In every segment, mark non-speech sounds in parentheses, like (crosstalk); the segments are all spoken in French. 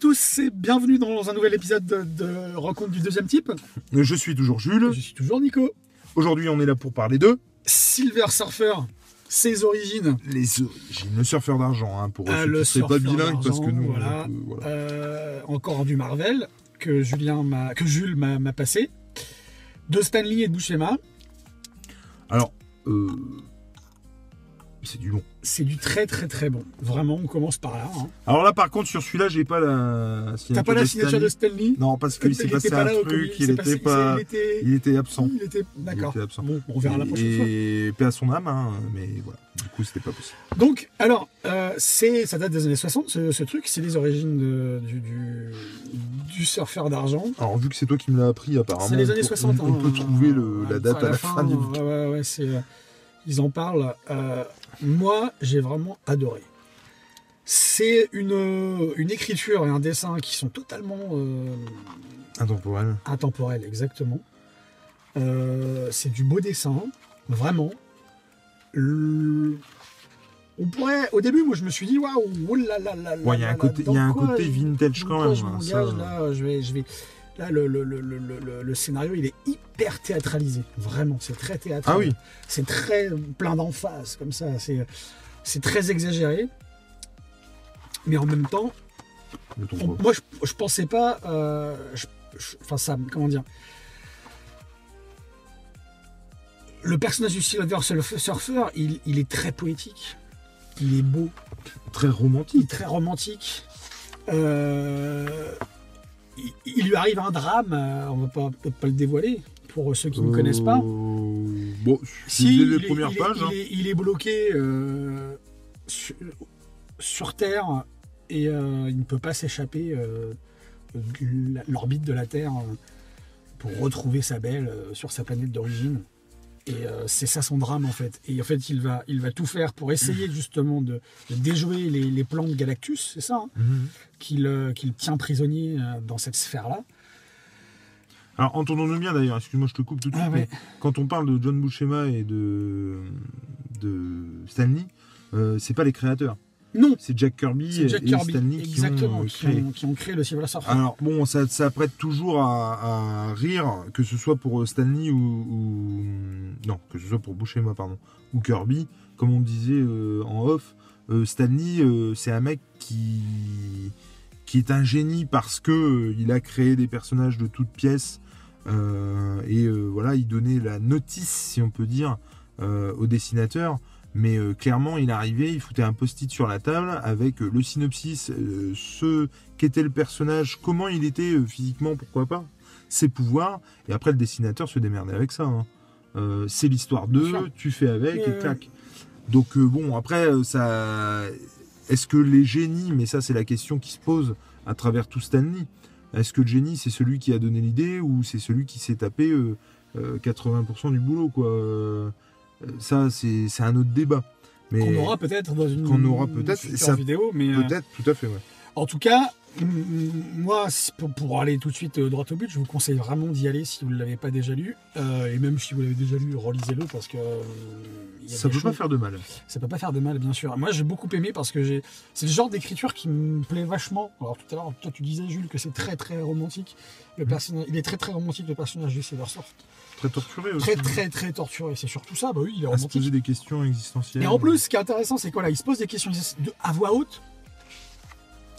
Bonjour à tous et bienvenue dans un nouvel épisode de, de Rencontre du deuxième type. Je suis toujours Jules. Je suis toujours Nico. Aujourd'hui, on est là pour parler de Silver Surfer, ses origines. les origines, le surfeur d'argent, hein, pour Ah, ceux qui ne pas surfeur bilingues, parce que nous, voilà. Euh, encore du Marvel que Julien m'a, que Jules m'a, passé. De Stanley et de Buscema. Alors, euh, c'est du long. C'est du très très très bon. Vraiment, on commence par là. hein. Alors là, par contre, sur celui-là, j'ai pas la signature. T'as pas la de signature Stanley. de Stanley Non, parce qu'il s'est passé un truc, il était passé- pas, il était- il était absent. il était- D'accord. Bon, on verra la prochaine fois. Et paix à son âme, hein, mais voilà. Du coup, c'était pas possible. Donc, alors, euh, c'est, ça date des années 60, ce, ce truc, c'est les origines de- du, du, du surfeur d'argent. Alors, vu que c'est toi qui me l'as appris, apparemment, C'est les on années peut- 60. on, on hein, peut trouver le- euh, la date à la fin, du Ouais, ouais, ouais, c'est, ils en parlent. Euh, moi, j'ai vraiment adoré. C'est une, une écriture et un dessin qui sont totalement euh, intemporel. intemporels, exactement. Euh, c'est du beau dessin, vraiment. Le- On pourrait, au début, moi, je me suis dit, waouh, oh là là là Ouais, il y a un côté, y a un côté vintage quand même. je hein, ça. là, je vais, je vais. Là, le, le, le, le, le- le scénario, il est hyper théâtralisé. Vraiment, c'est très théâtral. Ah oui. C'est très plein d'emphase, comme ça. C'est, très exagéré. Mais en même temps, on- moi, je, je pensais pas. euh, je- je- Enfin, ça, comment dire Le personnage du Silver Surf- Surfer, il, il est très poétique. Il est beau. Très romantique. très romantique. Euh, il, il lui arrive un drame. euh, on va pas le dévoiler pour ceux qui ne connaissent pas. Euh, Bon, Si, il est- premières il est- pages. il hein. est, il est bloqué euh, sur, sur Terre et euh, il ne peut pas s'échapper de l'orbite de la Terre pour retrouver sa belle sur sa planète d'origine. Et euh, c'est ça son drame en fait. Et en fait, il va, il va tout faire pour essayer justement de, de déjouer les, les plans de Galactus, c'est ça, hein, Mhm. qu'il euh, qu'il tient prisonnier euh, dans cette sphère-là. Alors, entendons-nous bien d'ailleurs, excuse-moi, je te coupe tout de suite. Ah ouais. mais quand on parle de John Buscema et de, de Stanley, euh, c'est pas les créateurs. Non, C'est Jack Kirby et, Jack et Kirby, Stanley qui ont euh, qui créé. ont, qui ont créé le Silver Surfer. Alors bon, ça, ça prête toujours à, à rire, que ce soit pour Stanley ou, ou- non, que ce soit pour Buscema pardon, ou Kirby, comme on disait euh, en off. euh, Stanley, euh, c'est un mec qui qui est un génie parce que euh, il a créé des personnages de toutes pièces euh, et euh, voilà, il donnait la notice, si on peut dire, euh, au dessinateur. Mais euh, clairement, il arrivait, il foutait un post-it sur la table avec euh, le synopsis, euh, ce qu'était le personnage, comment il était euh, physiquement, pourquoi pas, ses pouvoirs, et après le dessinateur se démerdait avec ça. hein. Euh, c'est l'histoire d'eux, tu fais avec et clac. Donc euh, bon, après, euh, ça, est-ce que les génies, mais ça c'est la question qui se pose à travers tout Stanley, est-ce que le génie c'est celui qui a donné l'idée ou c'est celui qui s'est tapé euh, euh, 80% du boulot quoi Euh, Ça c'est un autre débat. Mais qu'on aura peut-être dans une Qu'on aura peut-être, vidéo, mais peut-être, tout à fait, ouais. en tout cas, moi, pour, aller tout de suite euh, droit au but, je vous conseille vraiment d'y aller si vous ne l'avez pas déjà lu, Euh, et même si vous l'avez déjà lu, relisez-le parce que euh, il y a Ça des peut pas faire de mal. ça peut pas faire de mal, bien sûr. Moi, j'ai beaucoup aimé parce que j'ai, c'est le genre d'écriture qui me plaît vachement. Alors tout à l'heure, toi, tu disais Jules que c'est très très romantique. Le Mhm. personnage, il est très très romantique le personnage du Silver Surfer. Très torturé aussi. Très très très torturé. C'est surtout ça. Bah oui, il est à se romantique. poser des questions existentielles. Et en plus, ce qui est intéressant, c'est quoi là Il se pose des questions de, à voix haute.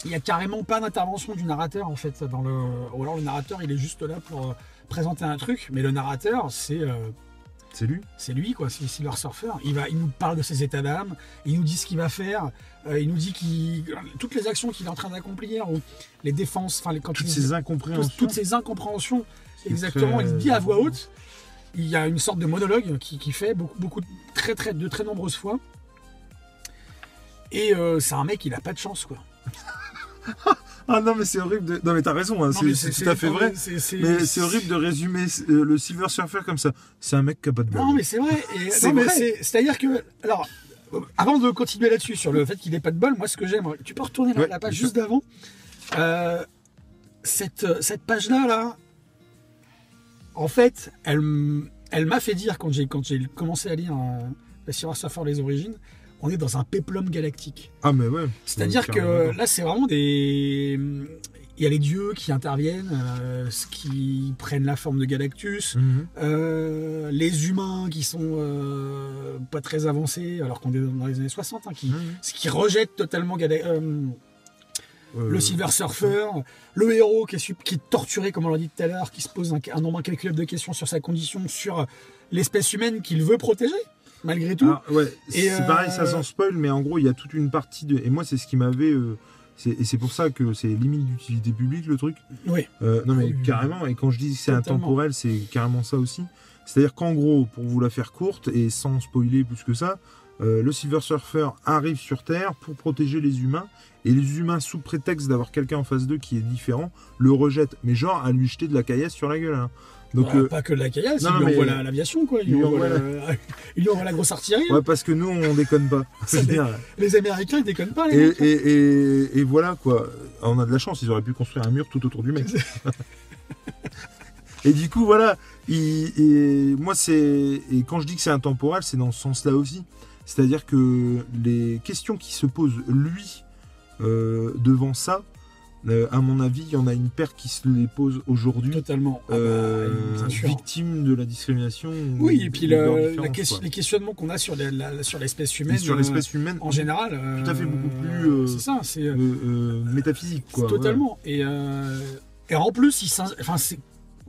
Il n'y a carrément pas d'intervention du narrateur en fait. Dans le, ou alors le narrateur, il est juste là pour euh, présenter un truc, mais le narrateur, c'est euh, c'est lui. c'est lui quoi, c'est Surfer. Il va, il nous parle de ses états d'âme, il nous dit ce qu'il va faire, euh, il nous dit qu'il, toutes les actions qu'il est en train d'accomplir ou les défenses, enfin les quand Toutes ces incompréhensions. toutes ces incompréhensions, C'est exactement. très- Il dit à voix haute. Il y a une sorte de monologue qui, qui fait beaucoup, beaucoup, de- très, très, de très nombreuses fois. Et euh, c'est un mec, il a pas de chance, quoi. (laughs) (laughs) Ah non, mais c'est horrible de. Non, mais t'as raison, hein, c'est tout à fait vrai. Mais c'est horrible de résumer euh, le Silver Surfer comme ça. C'est un mec qui a pas de bol. Non, mais c'est vrai. (laughs) C'est-à-dire que. Alors, euh, avant de continuer là-dessus, sur le fait qu'il n'ait pas de bol, moi, ce que j'aime, tu peux retourner la, Ouais, la page juste d'avant. Euh, cette cette page-là, là, en fait, elle, elle m'a fait dire, quand j'ai quand j'ai commencé à lire euh, la Silver Surfer Les Origines, on est dans un péplum galactique. Ah, mais ouais. C'est-à-dire que là, c'est vraiment des. Il y a les dieux qui interviennent, euh, qui prennent la forme de Galactus. Mhm. Euh, les humains qui sont euh, pas très avancés, alors qu'on est dans les années 60, hein, qui, ce qui rejette totalement euh, le Silver Surfer, le héros qui est, qui est torturé, comme on l'a dit tout à l'heure, qui se pose un, un nombre incalculable de questions sur sa condition, sur l'espèce humaine qu'il veut protéger, malgré tout. Ouais, Et, c'est pareil, ça euh, sans spoil, mais en gros, il y a toute une partie de. Et moi, c'est ce qui m'avait. euh, c'est- Et c'est pour ça que c'est limite d'utilité publique le truc. Oui, Euh, non, mais Ah oui. carrément. Et quand je dis que c'est intemporel, c'est carrément ça aussi. C'est-à-dire qu'en gros, pour vous la faire courte et sans spoiler plus que ça, euh, le Silver Surfer arrive sur Terre pour protéger les humains. Et les humains, sous prétexte d'avoir quelqu'un en face d'eux qui est différent, le rejettent. Mais genre à lui jeter de la caillasse sur la gueule. hein. Donc, Bah, euh, pas que de la caillasse, non, il lui envoie l'aviation, quoi. Il, il lui envoie, la... (laughs) il lui envoie la grosse artillerie. ouais, parce que nous, on déconne pas. (laughs) Dé- Les Américains, ils déconnent pas, les Et, et, et, et voilà quoi. On a de la chance, ils auraient pu construire un mur tout autour du mec. (laughs) et du coup, voilà. il- et moi, c'est. Et quand je dis que c'est intemporel, c'est dans ce sens-là aussi. C'est-à-dire que les questions qui se posent lui euh, devant ça, euh, à mon avis, il y en a une paire qui se les pose aujourd'hui. Totalement. Ah bah, euh, victime de la discrimination. ou- Oui, et puis le- la les questionnements qu'on a sur la- sur l'espèce Et humaine. sur euh, l'espèce humaine, En général. Tout à fait, beaucoup plus, c'est ça, c'est. métaphysique. Quoi, Totalement. Et, et en plus, il enfin, c'est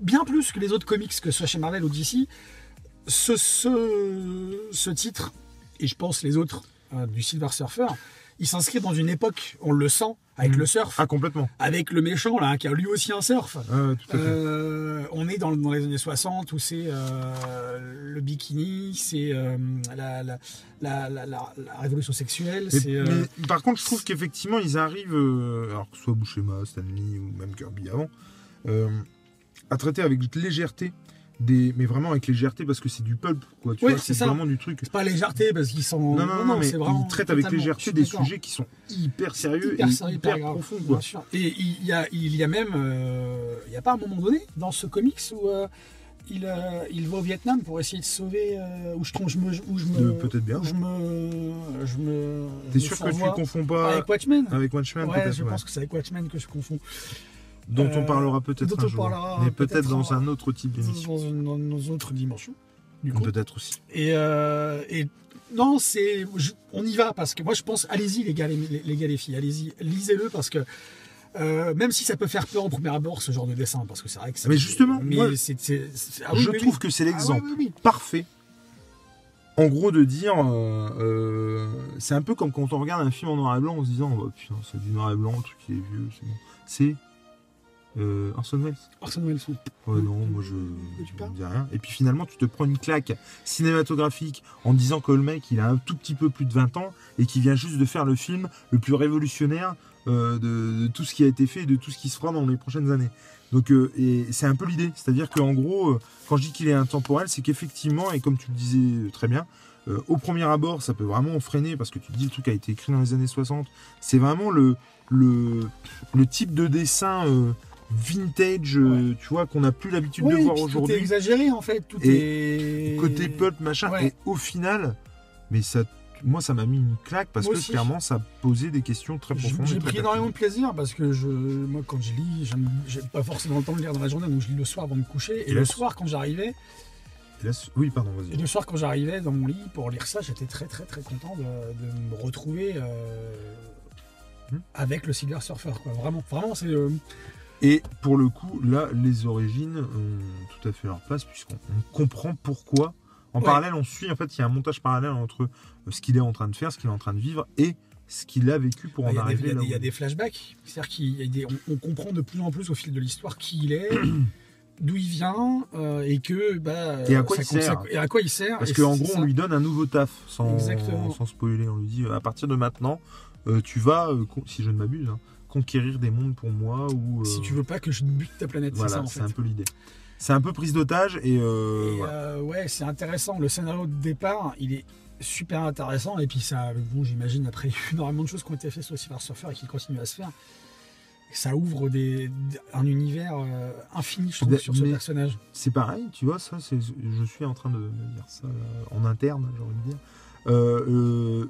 bien plus que les autres comics, que ce soit chez Marvel ou DC. Ce, ce, ce titre, et je pense les autres euh, du Silver Surfer, il s'inscrit dans une époque, on le sent, avec Mhm. le surf, Ah, complètement. avec le méchant, là, qui a lui aussi un surf. Tout à fait. Euh, on est dans, dans les années 60 où c'est euh, le bikini, c'est euh, la, la, la, la- la- la révolution sexuelle, Mais, c'est... mais par contre, je trouve qu'effectivement, ils arrivent, alors que ce soit Buscema, Stanley ou même Kirby avant, à traiter avec légèreté, des, mais vraiment avec légèreté parce que c'est du pulp, quoi. Tu vois, c'est vraiment du truc. c'est pas légèreté parce qu'ils sont... Non, non, non, mais c'est vraiment ils traitent avec légèreté des sujets qui sont hyper sérieux hyper et sérieux, hyper grave, profonds, bien quoi. sûr. Et il y a, il y a même... euh, il n'y a pas un moment donné dans ce comics où... euh, il, euh, il va au Vietnam pour essayer de sauver où je trompe, je me, où je me, peut-être bien. où je me, je me. T'es sûr que tu fourvoie. confonds pas avec Watchmen? avec Watchmen Ouais, peut-être, je ouais. pense que c'est avec Watchmen que je confonds. Dont on Euh, parlera peut-être un jour. mais peut-être dans un- autre type d'émission. dans une, dans une autre dimension. Peut-être aussi. Et, euh, et non, c'est, on y va parce que moi je pense, allez-y les gars, les, les- les gars, les filles, allez-y, lisez-le parce que euh, même si ça peut faire peur au premier abord ce genre de dessin, parce que c'est vrai que c'est. Mais justement, mais moi, ah oui, je trouve oui. que c'est Ah l'exemple oui, parfait. En gros, de dire, euh, c'est un peu comme quand on regarde un film en noir et blanc en se disant, oh, putain, c'est du noir et blanc, le truc il est vieux, c'est bon. C'est euh, Orson Welles. Orson Welles. oui. Ouais, non, moi je parles dis rien. Et puis finalement, tu te prends une claque cinématographique en disant que le mec, il a un tout petit peu plus de 20 ans et qui vient juste de faire le film le plus révolutionnaire euh, de, de tout ce qui a été fait et de tout ce qui se fera dans les prochaines années. Donc, euh, et c'est un peu l'idée. C'est-à-dire qu'en gros, euh, quand je dis qu'il est intemporel, c'est qu'effectivement, et comme tu le disais très bien, au premier abord, ça peut vraiment freiner parce que tu te dis le truc a été écrit dans les années 60. C'est vraiment le, le, le type de dessin euh, vintage, euh, tu vois, qu'on n'a plus l'habitude de voir puis Tout est aujourd'hui. exagéré en fait. Tout Et est. Côté pulp, machin. Ouais. Et au final, mais ça, moi, ça m'a mis une claque parce Moi que aussi. clairement, ça posait des questions très profondes. j'ai et pris énormément de plaisir parce que je, moi, quand je lis, j'ai pas forcément le temps de lire dans la journée, donc je lis le soir avant de me coucher. Et, Et le soir, quand j'arrivais, Et oui, pardon, et vas-y. le soir, quand j'arrivais dans mon lit pour lire ça, j'étais très, très, très content de, de me retrouver euh, Hmm. avec le Silver Surfer, quoi. Vraiment, vraiment, c'est. euh, Et pour le coup, là, les origines ont tout à fait leur place puisqu'on on comprend pourquoi. En Ouais. parallèle, on suit, en fait, il y a un montage parallèle entre euh, ce qu'il est en train de faire, ce qu'il est en train de vivre et ce qu'il a vécu pour bah, en arriver il y a là il y a des flashbacks, c'est-à-dire qu'il y a des- on, on comprend de plus en plus au fil de l'histoire qui il est, (coughs) d'où il vient, euh, et que bah, Et à quoi ça- il sert. ça- et à quoi il sert. Parce qu'en gros, ça. on lui donne un nouveau taf, sans, spoiler. On lui dit, euh, à partir de maintenant, euh, tu vas, euh, si je ne m'abuse, hein, conquérir des mondes pour moi. Ou, euh, Si tu veux pas que je bute ta planète, c'est ça c'est un peu l'idée. C'est un peu prise d'otage et, euh, Et, voilà. euh, ouais, c'est intéressant. Le scénario de départ, il est super intéressant. Et puis ça, bon, j'imagine après (laughs) il y a eu énormément de choses qui ont été faites sur Silver Surfer et qui continuent à se faire. Ça ouvre des, un univers euh, infini, je trouve, sur ce personnage. C'est pareil, tu vois, ça, c'est, je suis en train de dire ça en interne, j'ai envie de dire. Euh, euh,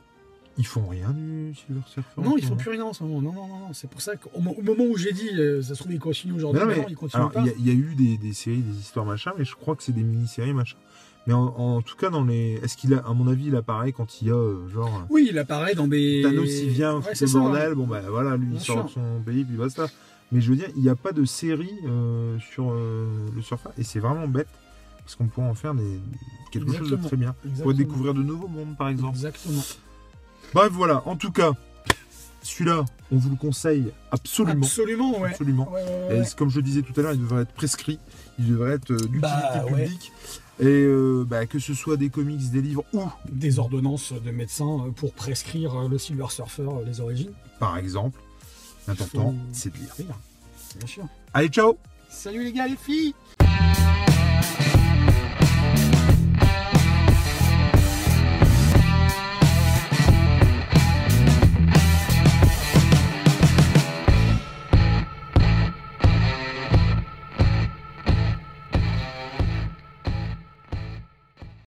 Ils font rien du Silver Surfer Non, ils font moment plus rien en ce moment. Non, non, non, non. C'est pour ça qu'au mo- au moment où j'ai dit, euh, ça se trouve, ils continuent aujourd'hui, non, mais mais- non, ils continuent alors, pas. il y, a- il y a eu des, des séries, des histoires machin, mais je crois que c'est des mini-séries machin. Mais en, en tout cas, dans les, est-ce qu'il a, à mon avis, il apparaît quand il y a euh, genre Oui, il apparaît dans des. Thanos il vient, Ouais, c'est bordel, ouais. bon bah voilà, lui il sort sûr. de son pays puis basta. Mais je veux dire, il n'y a pas de série euh, sur euh, le surfer et c'est vraiment bête parce qu'on pourrait en faire des, quelque chose de très bien. On pourrait Exactement. découvrir de nouveaux mondes par exemple. Exactement. Bref, voilà, en tout cas, celui-là, on vous le conseille absolument. Absolument, ouais. Absolument. Ouais, ouais, Et comme je le disais tout à l'heure, il devrait être prescrit, il devrait être euh, d'utilité Bah, publique. Et euh, bah, que ce soit des comics, des livres ou, Des ordonnances de médecins euh, pour prescrire le Silver Surfer, les origines. par exemple, l'important, Faut- c'est de. Lire, bien sûr. Allez, ciao Salut les gars, les filles